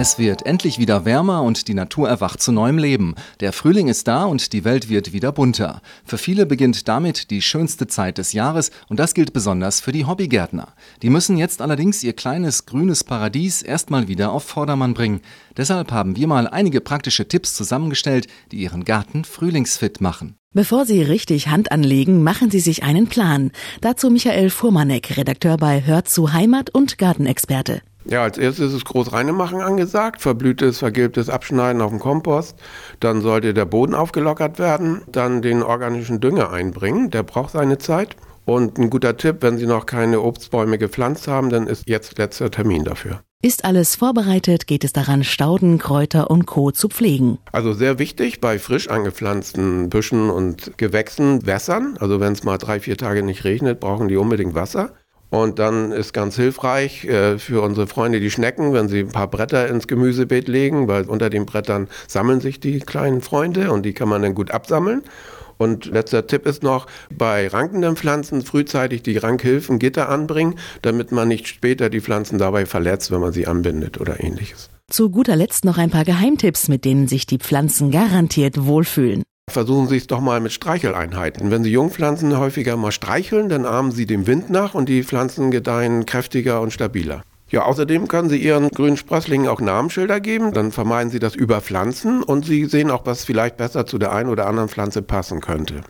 Es wird endlich wieder wärmer und die Natur erwacht zu neuem Leben. Der Frühling ist da und die Welt wird wieder bunter. Für viele beginnt damit die schönste Zeit des Jahres und das gilt besonders für die Hobbygärtner. Die müssen jetzt allerdings ihr kleines grünes Paradies erstmal wieder auf Vordermann bringen. Deshalb haben wir mal einige praktische Tipps zusammengestellt, die ihren Garten frühlingsfit machen. Bevor Sie richtig Hand anlegen, machen Sie sich einen Plan. Dazu Michael Fuhrmannek, Redakteur bei Hört zu Heimat und Gartenexperte. Ja, als erstes ist es groß reinmachen angesagt, verblühtes, vergilbtes Abschneiden auf dem Kompost. Dann sollte der Boden aufgelockert werden, dann den organischen Dünger einbringen, der braucht seine Zeit. Und ein guter Tipp, wenn Sie noch keine Obstbäume gepflanzt haben, dann ist jetzt letzter Termin dafür. Ist alles vorbereitet, geht es daran, Stauden, Kräuter und Co. zu pflegen. Also sehr wichtig bei frisch angepflanzten Büschen und Gewächsen wässern. Also wenn es mal drei, vier Tage nicht regnet, brauchen die unbedingt Wasser. Und dann ist ganz hilfreich äh, für unsere Freunde die Schnecken, wenn sie ein paar Bretter ins Gemüsebeet legen, weil unter den Brettern sammeln sich die kleinen Freunde und die kann man dann gut absammeln. Und letzter Tipp ist noch, bei rankenden Pflanzen frühzeitig die Rankhilfen Gitter anbringen, damit man nicht später die Pflanzen dabei verletzt, wenn man sie anbindet oder ähnliches. Zu guter Letzt noch ein paar Geheimtipps, mit denen sich die Pflanzen garantiert wohlfühlen. Versuchen Sie es doch mal mit Streicheleinheiten. Wenn Sie Jungpflanzen häufiger mal streicheln, dann ahmen Sie dem Wind nach und die Pflanzen gedeihen kräftiger und stabiler. Ja, außerdem können Sie Ihren grünen Sprösslingen auch Namensschilder geben, dann vermeiden Sie das Überpflanzen und Sie sehen auch, was vielleicht besser zu der einen oder anderen Pflanze passen könnte.